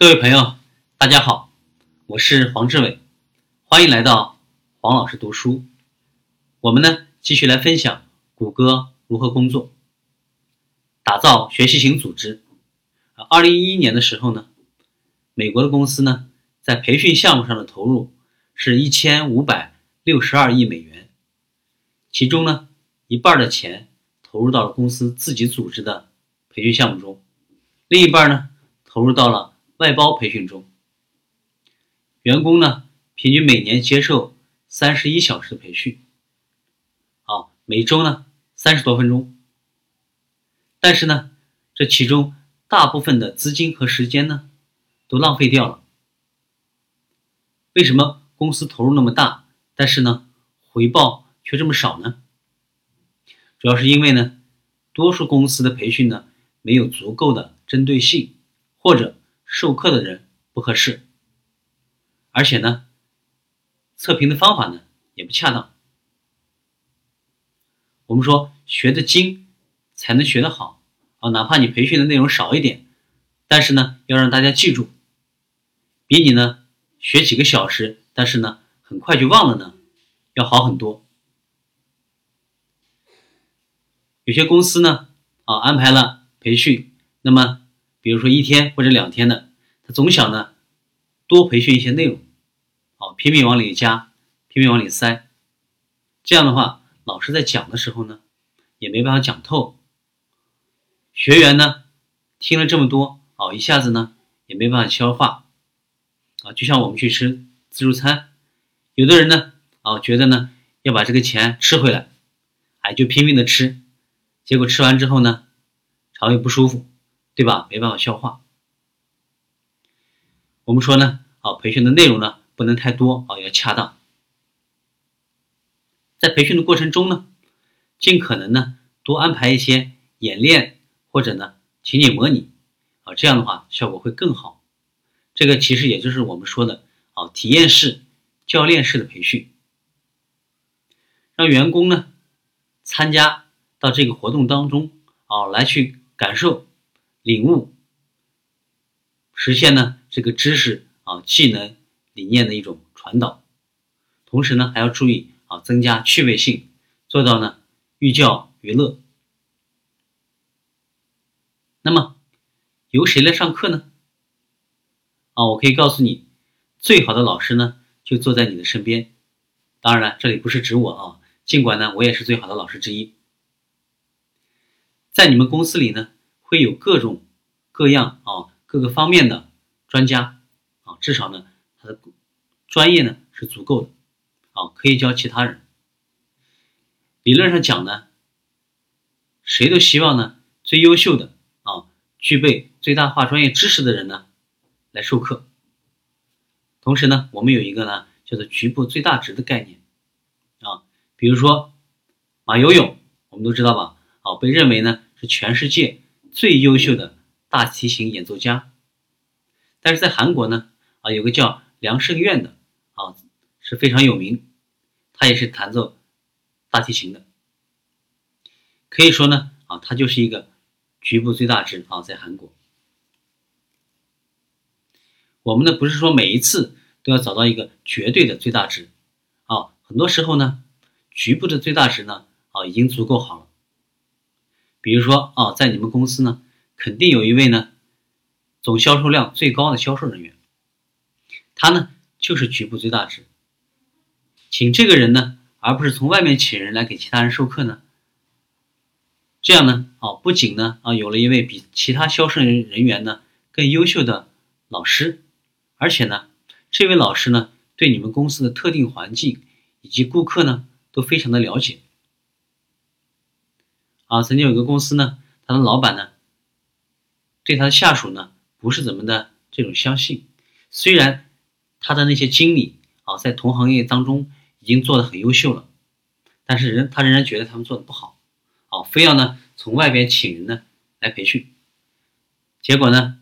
各位朋友，大家好，我是黄志伟，欢迎来到黄老师读书。我们呢继续来分享谷歌如何工作，打造学习型组织。二零一一年的时候呢，美国的公司呢在培训项目上的投入是一千五百六十二亿美元，其中呢一半的钱投入到了公司自己组织的培训项目中，另一半呢投入到了。外包培训中，员工呢平均每年接受三十一小时的培训，啊，每周呢三十多分钟。但是呢，这其中大部分的资金和时间呢都浪费掉了。为什么公司投入那么大，但是呢回报却这么少呢？主要是因为呢，多数公司的培训呢没有足够的针对性，或者。授课的人不合适，而且呢，测评的方法呢也不恰当。我们说学的精才能学得好啊，哪怕你培训的内容少一点，但是呢要让大家记住，比你呢学几个小时，但是呢很快就忘了呢要好很多。有些公司呢啊安排了培训，那么。比如说一天或者两天的，他总想呢多培训一些内容，好拼命往里加，拼命往里塞。这样的话，老师在讲的时候呢，也没办法讲透。学员呢听了这么多，哦，一下子呢也没办法消化。啊，就像我们去吃自助餐，有的人呢，啊，觉得呢要把这个钱吃回来，哎，就拼命的吃，结果吃完之后呢，肠胃不舒服。对吧？没办法消化。我们说呢，啊，培训的内容呢不能太多啊，要恰当。在培训的过程中呢，尽可能呢多安排一些演练或者呢情景模拟啊，这样的话效果会更好。这个其实也就是我们说的啊体验式、教练式的培训，让员工呢参加到这个活动当中啊来去感受。领悟，实现呢这个知识啊技能理念的一种传导，同时呢还要注意啊增加趣味性，做到呢寓教于乐。那么由谁来上课呢？啊，我可以告诉你，最好的老师呢就坐在你的身边。当然了，这里不是指我啊，尽管呢我也是最好的老师之一，在你们公司里呢。会有各种各样啊各个方面的专家啊，至少呢他的专业呢是足够的啊，可以教其他人。理论上讲呢，谁都希望呢最优秀的啊，具备最大化专业知识的人呢来授课。同时呢，我们有一个呢叫做局部最大值的概念啊，比如说马游泳，我们都知道吧？啊，被认为呢是全世界。最优秀的大提琴演奏家，但是在韩国呢，啊，有个叫梁胜院的啊，是非常有名，他也是弹奏大提琴的，可以说呢，啊，他就是一个局部最大值啊，在韩国。我们呢，不是说每一次都要找到一个绝对的最大值，啊，很多时候呢，局部的最大值呢，啊，已经足够好了。比如说啊，在你们公司呢，肯定有一位呢，总销售量最高的销售人员，他呢就是局部最大值。请这个人呢，而不是从外面请人来给其他人授课呢。这样呢，啊，不仅呢，啊，有了一位比其他销售人员呢更优秀的老师，而且呢，这位老师呢，对你们公司的特定环境以及顾客呢，都非常的了解。啊，曾经有个公司呢，他的老板呢，对他的下属呢，不是怎么的这种相信。虽然他的那些经理啊，在同行业当中已经做的很优秀了，但是人他仍然觉得他们做的不好，啊，非要呢从外边请人呢来培训。结果呢，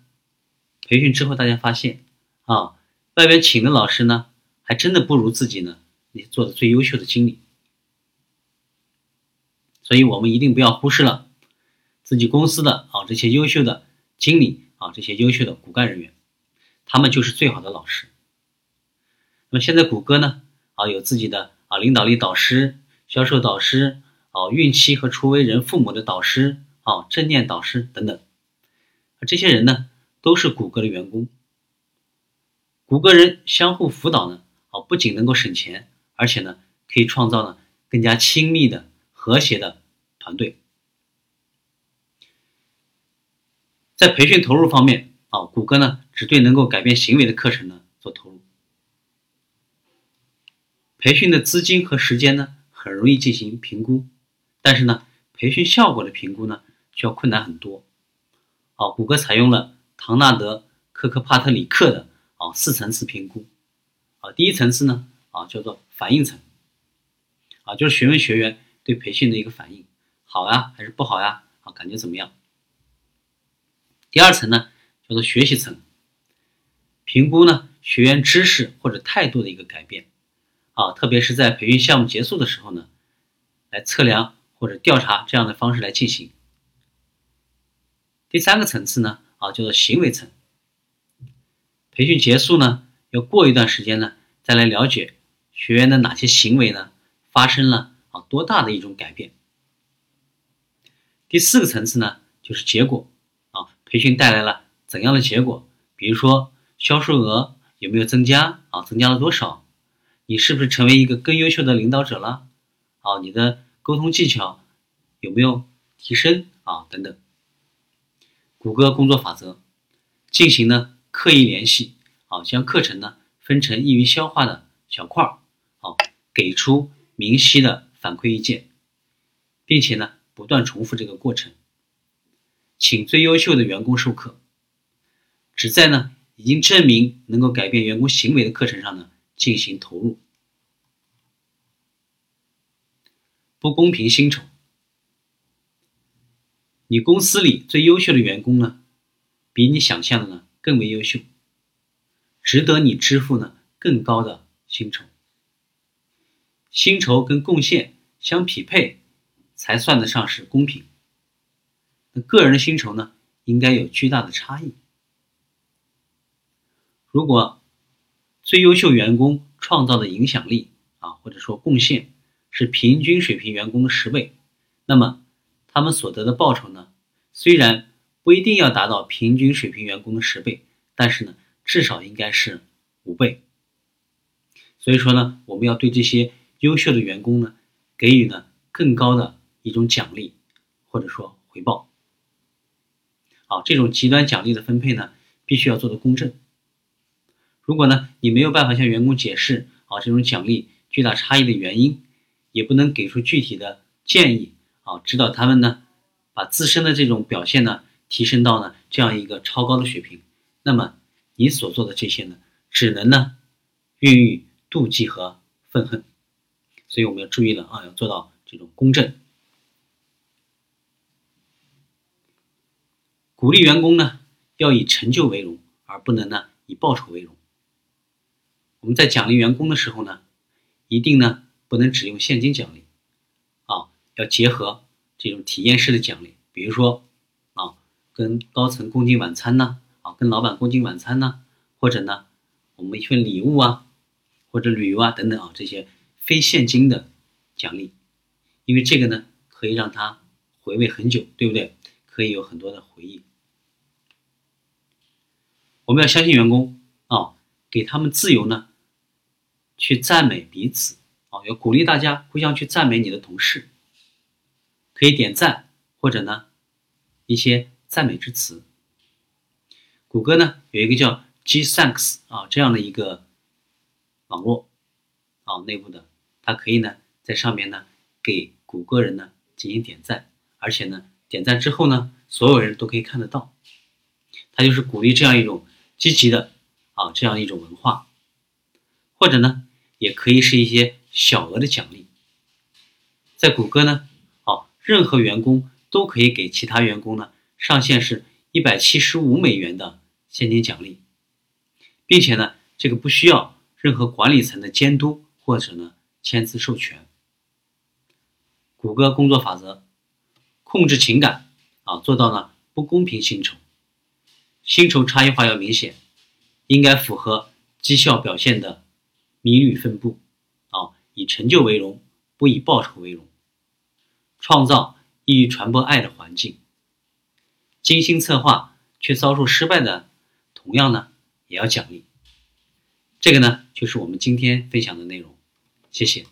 培训之后大家发现，啊，外边请的老师呢，还真的不如自己呢那做的最优秀的经理。所以我们一定不要忽视了自己公司的啊这些优秀的经理啊这些优秀的骨干人员，他们就是最好的老师。那么现在谷歌呢，啊，有自己的啊领导力导师、销售导师、啊孕期和初为人父母的导师、啊正念导师等等，这些人呢都是谷歌的员工。谷歌人相互辅导呢，啊不仅能够省钱，而且呢可以创造呢更加亲密的、和谐的团队。在培训投入方面，啊，谷歌呢只对能够改变行为的课程呢做投入。培训的资金和时间呢很容易进行评估，但是呢，培训效果的评估呢需要困难很多。啊，谷歌采用了唐纳德·科克帕特里克的啊四层次评估。啊，第一层次呢啊叫做反应层，啊就是询问学员对培训的一个反应，好呀还是不好呀？啊，感觉怎么样？第二层呢，叫做学习层，评估呢学员知识或者态度的一个改变，啊，特别是在培训项目结束的时候呢，来测量或者调查这样的方式来进行。第三个层次呢，啊，叫做行为层，培训结束呢，要过一段时间呢，再来了解学员的哪些行为呢发生了啊多大的一种改变。第四个层次呢，就是结果。培训带来了怎样的结果？比如说销售额有没有增加啊？增加了多少？你是不是成为一个更优秀的领导者了？啊，你的沟通技巧有没有提升啊？等等。谷歌工作法则，进行呢刻意联系啊，将课程呢分成易于消化的小块儿，好，给出明晰的反馈意见，并且呢不断重复这个过程。请最优秀的员工授课，只在呢已经证明能够改变员工行为的课程上呢进行投入。不公平薪酬，你公司里最优秀的员工呢，比你想象的呢更为优秀，值得你支付呢更高的薪酬。薪酬跟贡献相匹配，才算得上是公平。个人的薪酬呢，应该有巨大的差异。如果最优秀员工创造的影响力啊，或者说贡献是平均水平员工的十倍，那么他们所得的报酬呢，虽然不一定要达到平均水平员工的十倍，但是呢，至少应该是五倍。所以说呢，我们要对这些优秀的员工呢，给予呢更高的一种奖励，或者说回报。啊，这种极端奖励的分配呢，必须要做的公正。如果呢，你没有办法向员工解释啊这种奖励巨大差异的原因，也不能给出具体的建议啊，指导他们呢，把自身的这种表现呢提升到呢这样一个超高的水平，那么你所做的这些呢，只能呢孕育妒忌和愤恨。所以我们要注意了啊，要做到这种公正。鼓励员工呢，要以成就为荣，而不能呢以报酬为荣。我们在奖励员工的时候呢，一定呢不能只用现金奖励，啊，要结合这种体验式的奖励，比如说啊，跟高层共进晚餐呢，啊，跟老板共进晚餐呢，或者呢，我们一份礼物啊，或者旅游啊等等啊，这些非现金的奖励，因为这个呢可以让他回味很久，对不对？可以有很多的回忆。我们要相信员工啊，给他们自由呢，去赞美彼此啊，要鼓励大家互相去赞美你的同事，可以点赞或者呢一些赞美之词。谷歌呢有一个叫 G Thanks 啊这样的一个网络啊内部的，它可以呢在上面呢给谷歌人呢进行点赞，而且呢。点赞之后呢，所有人都可以看得到，他就是鼓励这样一种积极的啊这样一种文化，或者呢，也可以是一些小额的奖励。在谷歌呢，哦，任何员工都可以给其他员工呢上限是一百七十五美元的现金奖励，并且呢，这个不需要任何管理层的监督或者呢签字授权。谷歌工作法则。控制情感，啊，做到呢不公平薪酬，薪酬差异化要明显，应该符合绩效表现的米率分布，啊，以成就为荣，不以报酬为荣，创造易于传播爱的环境。精心策划却遭受失败的，同样呢也要奖励。这个呢就是我们今天分享的内容，谢谢。